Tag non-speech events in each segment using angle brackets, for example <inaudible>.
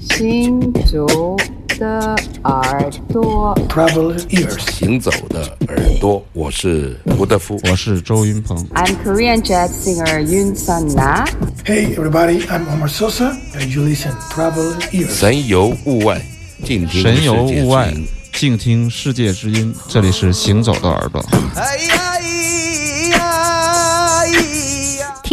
行走的耳朵，Travel ears，行走的耳朵，我是胡德夫，我是周云鹏。I'm Korean jazz singer Yun Sun Na. Hey everybody, I'm Omar Sosa, and you listen Travel ears。神游物外，静听神游物外，静听世界之音。这里是行走的耳朵。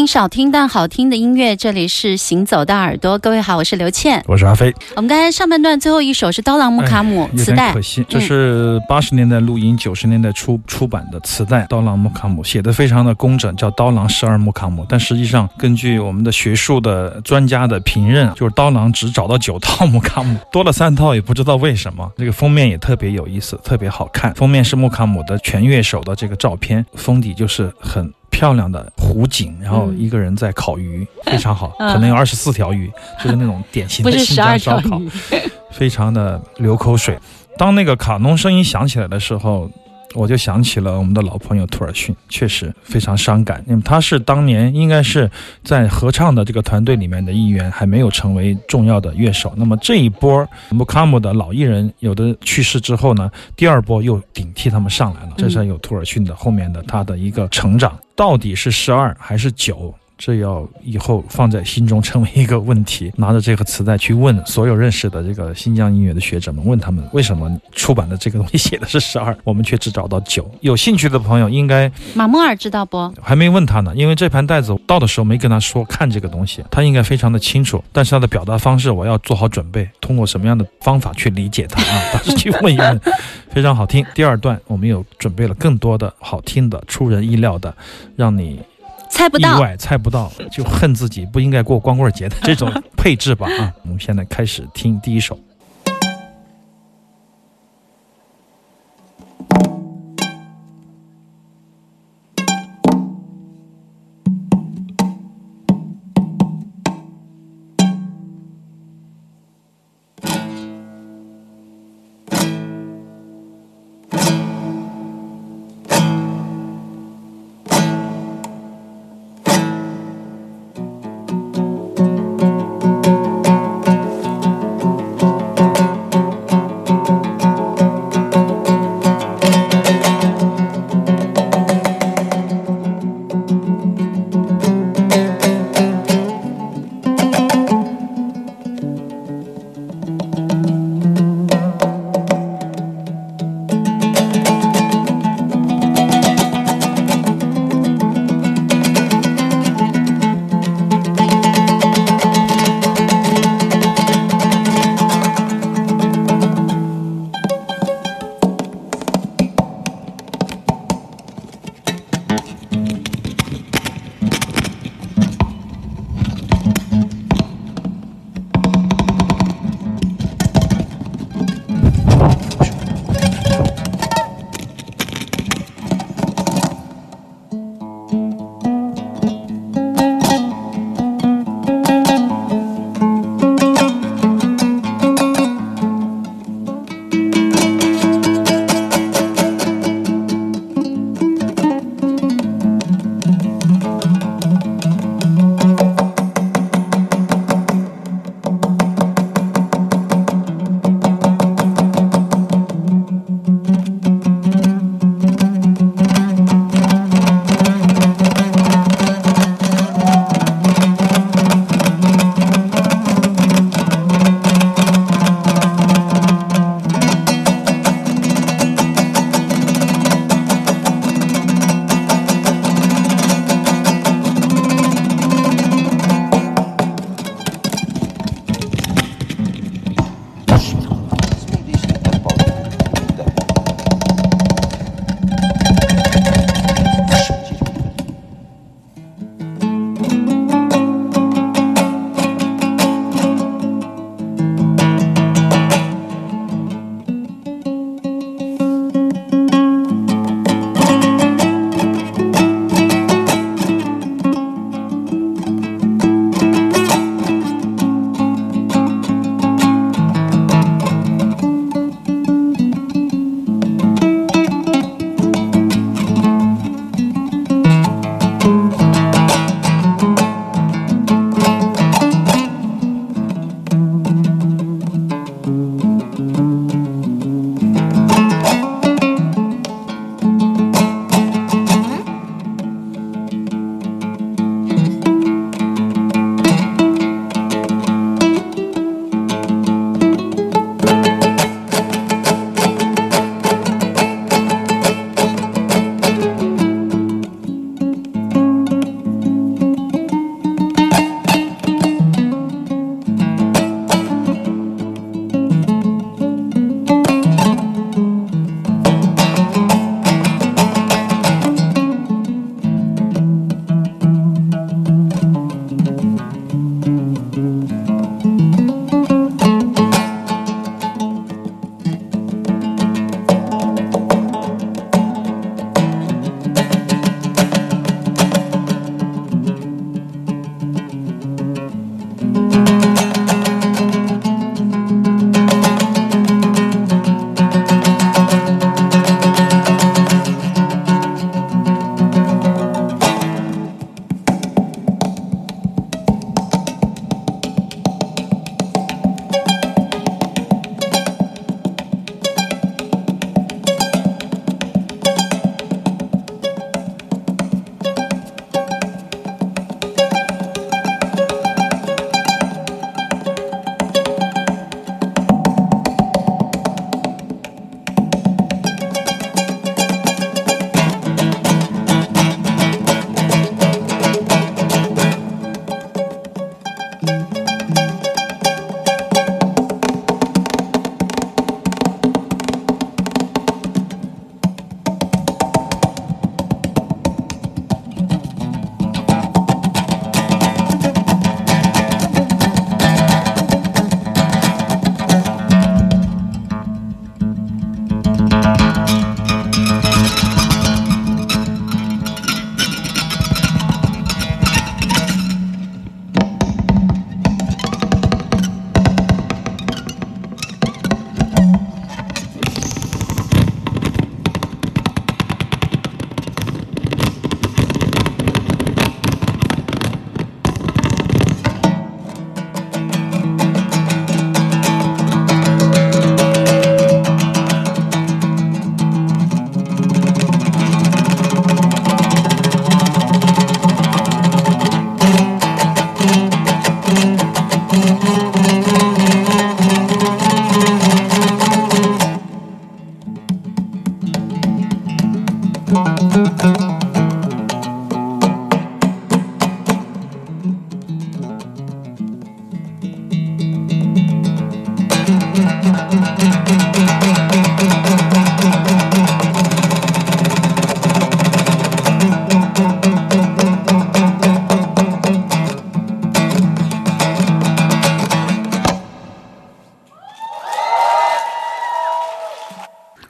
听少听但好听的音乐，这里是行走的耳朵。各位好，我是刘倩。我是阿飞。我们刚才上半段最后一首是刀郎木卡姆磁带可，惜，这是八十年代录音，九十年代出出版的磁带。刀郎木卡姆写的非常的工整，叫刀郎十二木卡姆。但实际上，根据我们的学术的专家的评认，就是刀郎只找到九套木卡姆，<laughs> 多了三套，也不知道为什么。这个封面也特别有意思，特别好看。封面是木卡姆的全乐手的这个照片，封底就是很。漂亮的湖景，然后一个人在烤鱼，非常好，<laughs> 嗯可能有二十四条鱼，<laughs> 就是那种典型的新疆烧烤。<laughs> 非常的流口水。当那个卡农声音响起来的时候，我就想起了我们的老朋友托尔逊，确实非常伤感，因为他是当年应该是在合唱的这个团队里面的一员，还没有成为重要的乐手。那么这一波穆卡姆的老艺人有的去世之后呢，第二波又顶替他们上来了，这是有托尔逊的后面的他的一个成长，到底是十二还是九？这要以后放在心中成为一个问题，拿着这个磁带去问所有认识的这个新疆音乐的学者们，问他们为什么出版的这个东西写的是十二，我们却只找到九。有兴趣的朋友应该马莫尔知道不？还没问他呢，因为这盘带子到的时候没跟他说看这个东西，他应该非常的清楚，但是他的表达方式我要做好准备，通过什么样的方法去理解它啊？到时去问一问，非常好听。第二段我们有准备了更多的好听的、出人意料的，让你意猜不意外，猜不到就恨自己不应该过光棍节的这种配置吧啊，<laughs> 我们现在开始听第一首。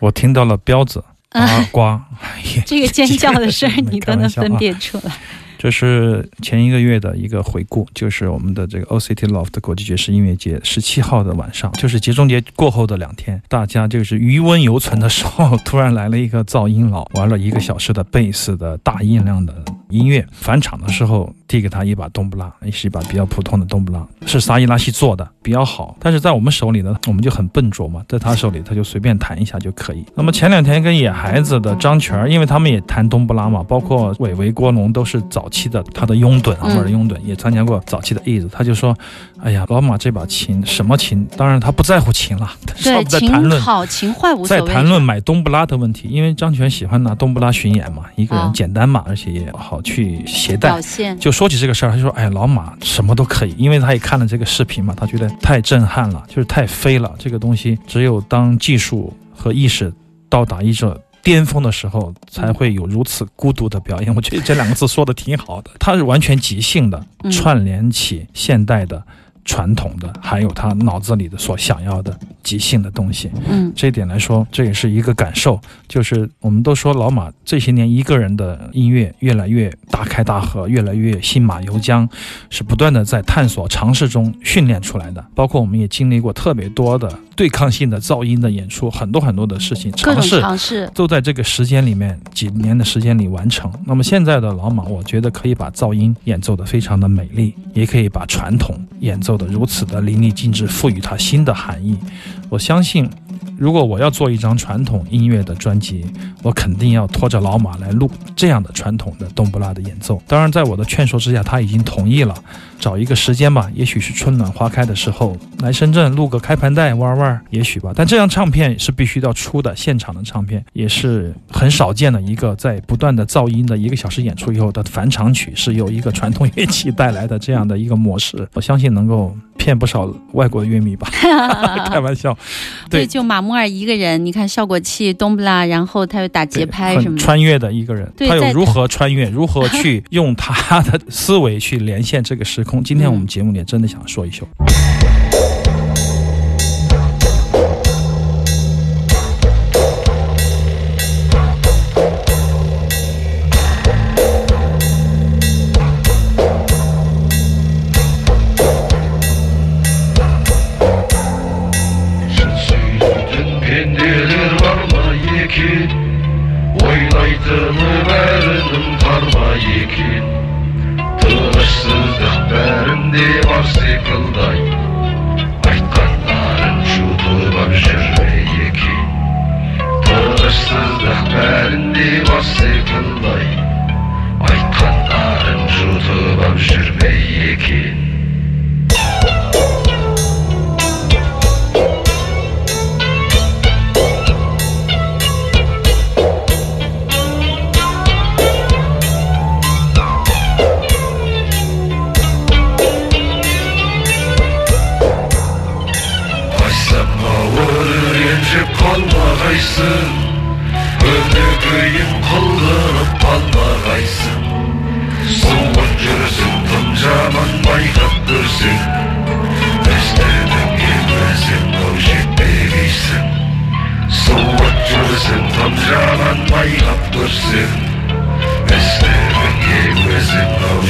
我听到了彪子。啊呱，<laughs> 哎呀 <laughs> 这个尖叫的声儿你都能分。辨出来。这是前一个月的一个回顾，就是我们的这个 OCT Loft 国际爵士音乐节十七号的晚上，就是节中节过后的两天，大家就是余温犹存的时候，<laughs> 突然来了一个噪音佬，玩了一个小时的贝斯的大音量的音乐。返场的时候递给他一把冬不拉，也是一把比较普通的冬不拉，是沙伊拉西做的，比较好。但是在我们手里呢，我们就很笨拙嘛，在他手里他就随便弹一下就可以。那么前两天跟野孩子的张全，因为他们也弹冬不拉嘛，包括伟伟、郭龙都是早期的他的拥趸啊，嗯或者拥趸也参加过早期的 E 子，他就说，哎呀，老马这把琴什么琴？当然他不在乎琴了，他是对，在谈论。琴好琴坏无所谓。在谈论买冬不拉的问题，因为张全喜欢拿冬不拉巡演嘛，一个啊人简单嘛，而且也好去携带就说起这个事儿，他就说：“哎，老马什么都可以，因为他也看了这个视频嘛，他觉得太震撼了，就是太飞了。这个东西只有当技术和意识到达一种巅峰的时候，才会有如此孤独的表演。我觉得这两个字说的挺好的，他是完全即兴的，串联起现代的、传统的，还有他脑子里的所想要的即兴的东西。嗯这一点来说，这也是一个感受，就是我们都说老马这些年一个人的音乐越来越大开大合，越来越信马由缰，是不断的在探索、尝试中训练出来的。包括我们也经历过特别多的对抗性的噪音的演出，很多很多的事情尝试。尝试，都在这个时间里面，几年的时间里完成。那么现在的老马，我觉得可以把噪音演奏得非常的美丽，也可以把传统演奏得如此的淋漓尽致，赋予它新的含义。我相信，如果我要做一张传统音乐的专辑，我肯定要拖着老马来录这样的传统的冬不拉的演奏。当然，在我的劝说之下，他已经同意了。找一个时间吧，也许是春暖花开的时候来深圳录个开盘带玩玩，也许吧。但这张唱片是必须要出的，现场的唱片也是很少见的一个，在不断的噪音的一个小时演出以后的返场曲，是由一个传统乐器带来的这样的一个模式，我相信能够骗不少外国乐迷吧。<laughs> 开玩笑，对，对就马木尔一个人，你看效果器、冬不拉，然后他又打节拍什么的，穿越的一个人，他有如何穿越，如何去用他的思维去连线这个时空。今天我们节目里真的想说一说。Өлтірсін өнегейің құлдырып қалмағайсың жүрсің тым жаман байқап көрсең іздедің емесің ау жетпегейсің жаман емесің ау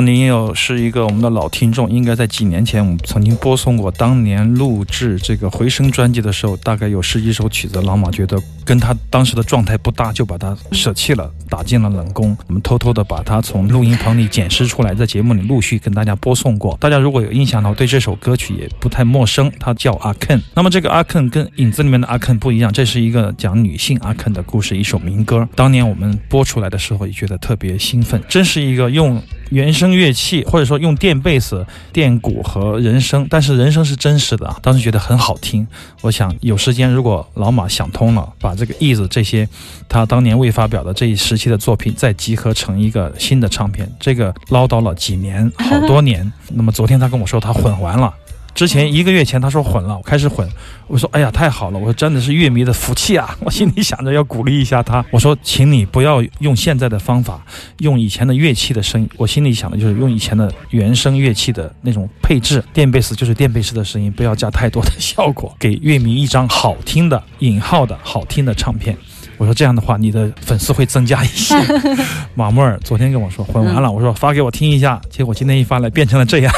您有是一个我们的老听众，应该在几年前我们曾经播送过当年录制这个回声专辑的时候，大概有十几首曲子，老马觉得跟他当时的状态不搭，就把它舍弃了，打进了冷宫。我们偷偷的把它从录音棚里捡拾出来，在节目里陆续跟大家播送过。大家如果有印象的话，对这首歌曲也不太陌生，它叫阿肯。那么这个阿肯跟影子里面的阿肯不一样，这是一个讲女性阿肯的故事，一首民歌。当年我们播出来的时候也觉得特别兴奋，真是一个用原声乐器或者说用电贝斯、电鼓和人声，但是人声是真实的啊，当时觉得很好听。我想有时间，如果老马想通了，把这个意思这些他当年未发表的这一时期的作品再集合成一个新的唱片，这个唠叨了几年，好多年。那么昨天他跟我说他混完了。之前一个月前他说混了，我开始混，我说哎呀太好了，我说真的是乐迷的福气啊，<laughs> 我心里想着要鼓励一下他，我说请你不要用现在的方法，用以前的乐器的声音，我心里想的就是用以前的原声乐器的那种配置，电贝斯就是电贝斯的声音，不要加太多的效果，给乐迷一张好听的引号的好听的唱片。我说这样的话，你的粉丝会增加一些。<laughs> 马木尔昨天跟我说混完了，我说发给我听一下，结果今天一发来变成了这样。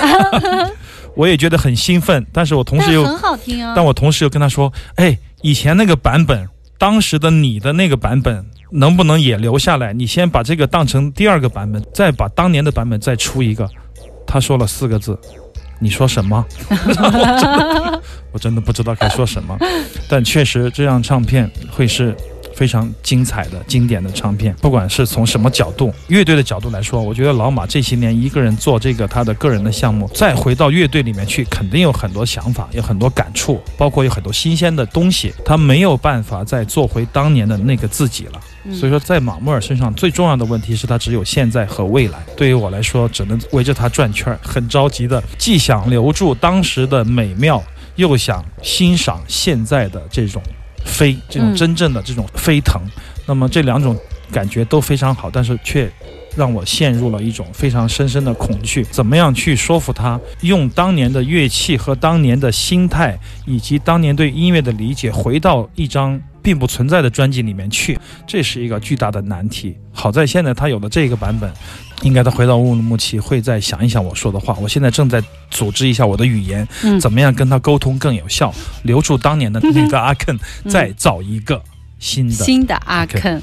我也觉得很兴奋，但是我同时又，很好听啊。但我同时又跟他说，哎，以前那个版本，当时的你的那个版本，能不能也留下来？你先把这个当成第二个版本，再把当年的版本再出一个。他说了四个字，你说什么？<laughs> 我真的不知道该说什么，但确实这张唱片会是。非常精彩的经典的唱片，不管是从什么角度，乐队的角度来说，我觉得老马这些年一个人做这个他的个人的项目，再回到乐队里面去，肯定有很多想法，有很多感触，包括有很多新鲜的东西，他没有办法再做回当年的那个自己了。所以说，在马穆尔身上最重要的问题是他只有现在和未来。对于我来说，只能围着他转圈儿，很着急的，既想留住当时的美妙，又想欣赏现在的这种。飞这种真正的这种飞腾，那么这两种感觉都非常好，但是却让我陷入了一种非常深深的恐惧。怎么样去说服他用当年的乐器和当年的心态，以及当年对音乐的理解，回到一张并不存在的专辑里面去？这是一个巨大的难题。好在现在他有了这个版本。应该他回到乌鲁木齐会再想一想我说的话。我现在正在组织一下我的语言，怎么样跟他沟通更有效，留住当年的那个阿肯，再造一个新的新的阿肯。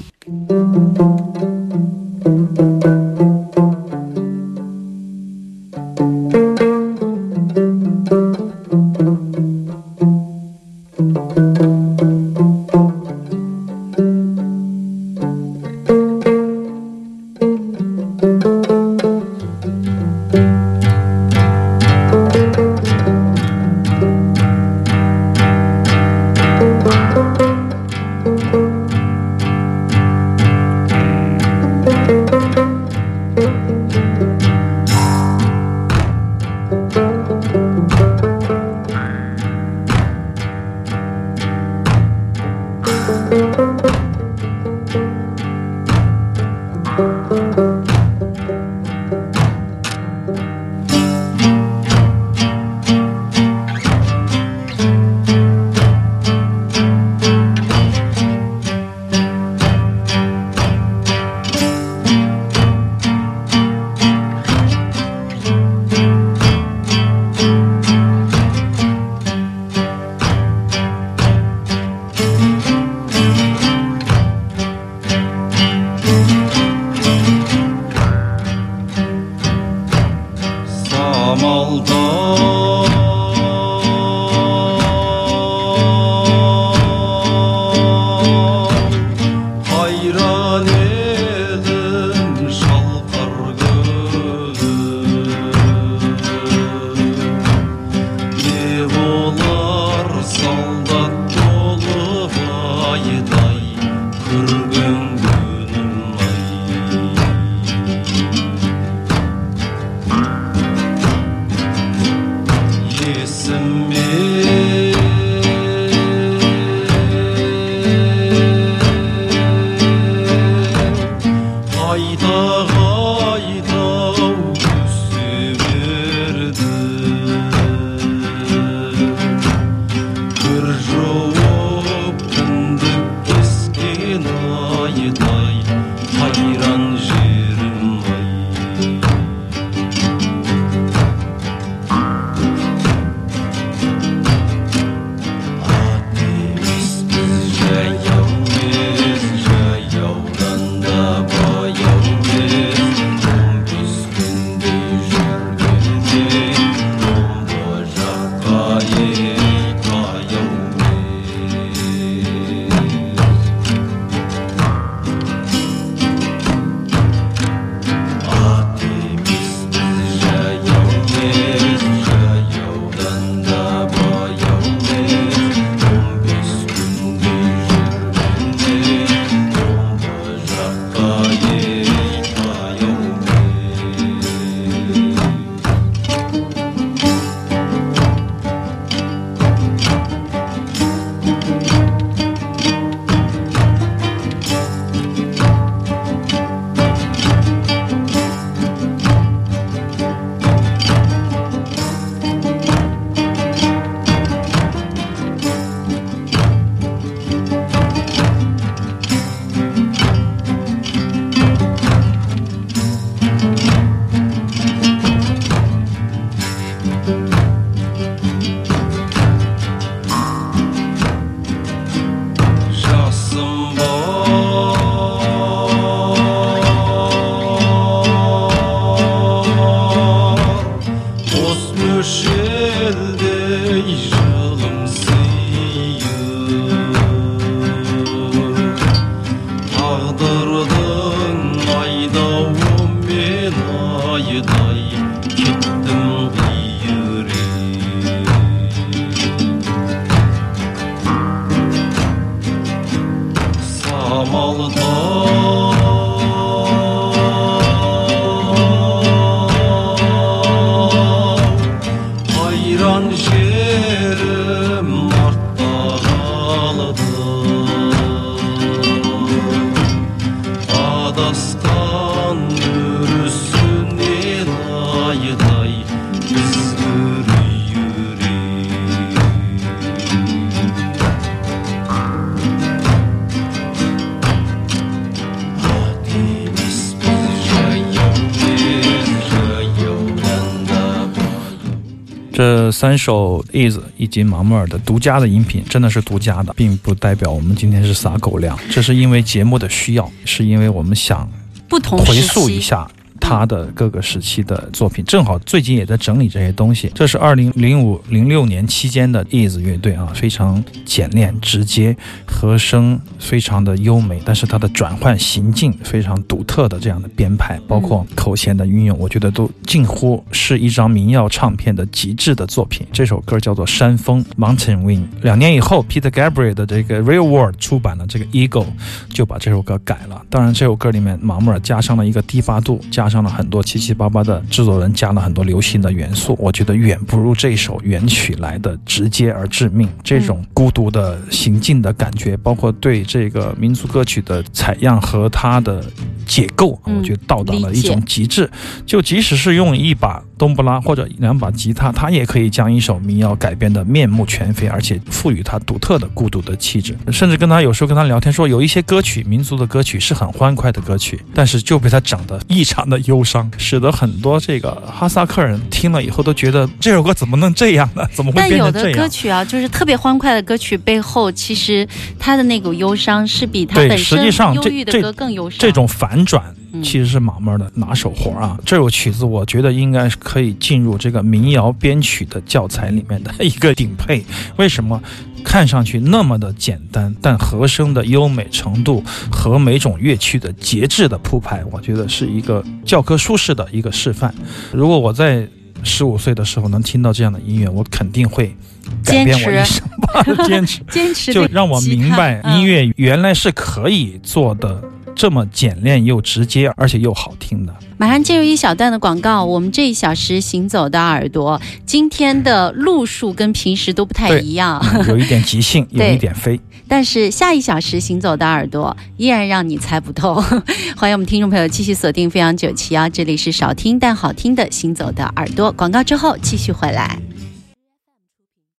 Oh. 这三首 Is 以及马木尔的独家的音频真的是独家的，并不代表我们今天是撒狗粮，这是因为节目的需要，是因为我们想不同回溯一下他的各个时期的作品。正好最近也在整理这些东西。这是二零零五零六年期间的 Is 乐队啊，非常简练直接，和声非常的优美，但是它的转换行径非常独特的这样的编排，包括口弦的运用，我觉得都近乎是一张民谣唱片的极致的作品。这首歌叫做《山峰》（Mountain Wind）。两年以后，Peter Gabriel 的这个 Real World 出版了这个 Ego，就把这首歌改了。当然，这首歌里面马木尔加上了一个低八度，加上了很多七七八八的制作人加了很多流行的元素，我觉得远不如这首原曲来的直接而致命。这种孤独的行进的感觉，包括对这个民族歌曲的采样和它的解构，我觉得到达了一种极致。就即使是用一把冬不拉或者两把吉他，他也可以将一首民谣改编的面目全非，而且赋予它独特的孤独的气质。甚至跟他有时候跟他聊天说，有一些歌曲，民族的歌曲是很欢快的歌曲，但是就被他整得异常的忧伤，使得很多这个哈萨克人听了以后都觉得这首歌怎么能这样呢？<laughs> 怎么会但有的变成这样？歌曲啊，就是特别欢快的歌曲背后，其实他的那股忧伤是比它对本身忧郁的歌更忧伤。这种反转嗯其实是马妹儿的拿手活啊！这首曲子我觉得应该是可以进入这个民谣编曲的教材里面的一个顶配。为什么？看上去那么的简单，但和声的优美程度和每种乐器的节制的铺排，我觉得是一个教科书式的一个示范。如果我在十五岁的时候能听到这样的音乐，我肯定会改变我一生吧，<laughs> 坚持。坚持就让我明白嗯音乐原来是可以做的这么简练又直接，而且又好听的。马上进入一小段的广告，我们这一小时行走的耳朵，今天的路数跟平时都不太一样，有一点即兴，<laughs> 有一点飞。但是下一小时行走的耳朵依然让你猜不透。<laughs> 欢迎我们听众朋友继续锁定飞扬九七幺，这里是少听但好听的行走的耳朵。广告之后继续回来。